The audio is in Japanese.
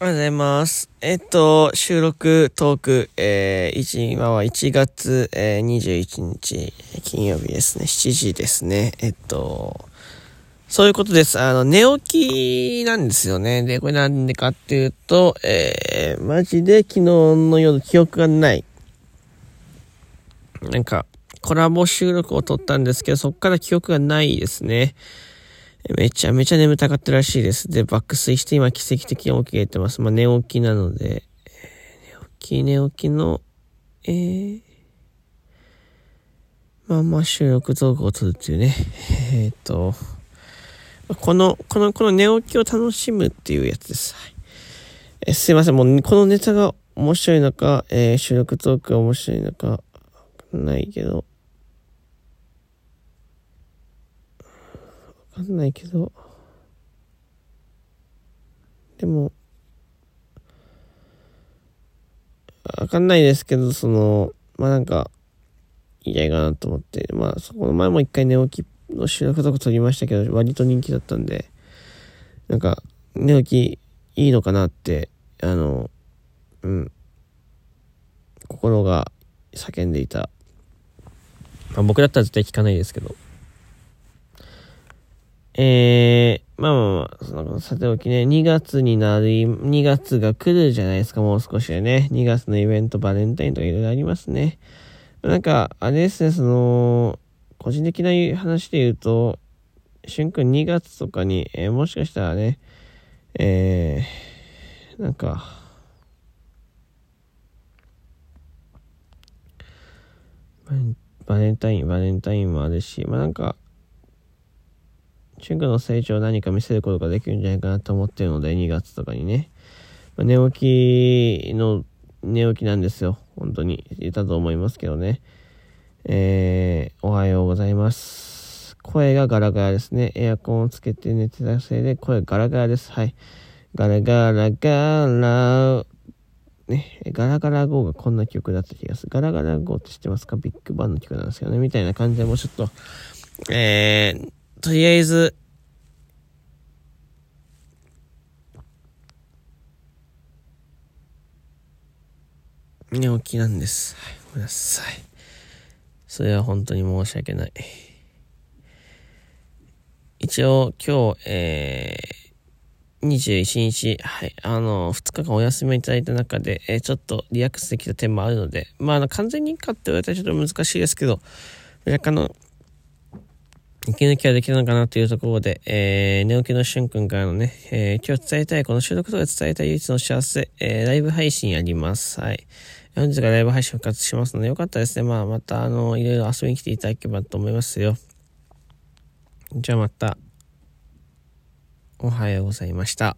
おはようございます。えっと、収録トーク、えー、一今は1月、えー、21日、金曜日ですね。7時ですね。えっと、そういうことです。あの、寝起きなんですよね。で、これなんでかっていうと、えー、マジで昨日の夜記憶がない。なんか、コラボ収録を撮ったんですけど、そっから記憶がないですね。めちゃめちゃ眠たかったらしいです。で、爆睡して今奇跡的に起きれてます。まあ、寝起きなので、寝起き、寝起きの、えー、まあまあ収録動画を撮るっていうね。えーと、この、この、この寝起きを楽しむっていうやつです。はい。えーすいません。もう、このネタが面白いのか、えー収録トークが面白いのか、ないけど、かんないけど、でも、わかんないですけど、その、まあなんか、いいやいかなと思って、まあそこの前も一回寝起きの収録とか撮りましたけど、割と人気だったんで、なんか、寝起きいいのかなって、あの、うん、心が叫んでいた。まあ僕だったら絶対聞かないですけど、えー、まあまあまあ、その、さておきね、2月になり、2月が来るじゃないですか、もう少しでね。2月のイベント、バレンタインとかいろいろありますね。なんか、あれですね、その、個人的な話で言うと、しゅんくん2月とかに、えーもしかしたらね、えー、なんか、バレンバレンタイン、バレンタインもあるし、まあなんか、シュン君の成長を何か見せることができるんじゃないかなと思ってるので、2月とかにね。まあ、寝起きの、寝起きなんですよ。本当に。いたと思いますけどね。えー、おはようございます。声がガラガラですね。エアコンをつけて寝てたせいで声ガラガラです。はい。ガラガラガラ、ね、ガラガラ号がこんな曲だった気がする。ガラガラ号って知ってますか？ビッグバンの曲なんですよね。みたいな感じでもうちょっと、えー、とりあえず、寝起きなんです。はい、ごめんなさい。それは本当に申し訳ない。一応、今日、えー、21日、はい、あの、2日間お休みいただいた中で、えーちょっとリラックスできた点もあるので、まああの、完全にかって言われたらちょっと難しいですけど、若干の、息抜きはできるのかなというところで、えー、寝起きのしゅんくんからのね、えー今日伝えたい、この収録とか伝えたい唯一の幸せ、えーライブ配信やります。はい。本日がライブ配信復活しますので、よかったですね。まあ、また、あの、いろいろ遊びに来ていただければと思いますよ。じゃあまた、おはようございました。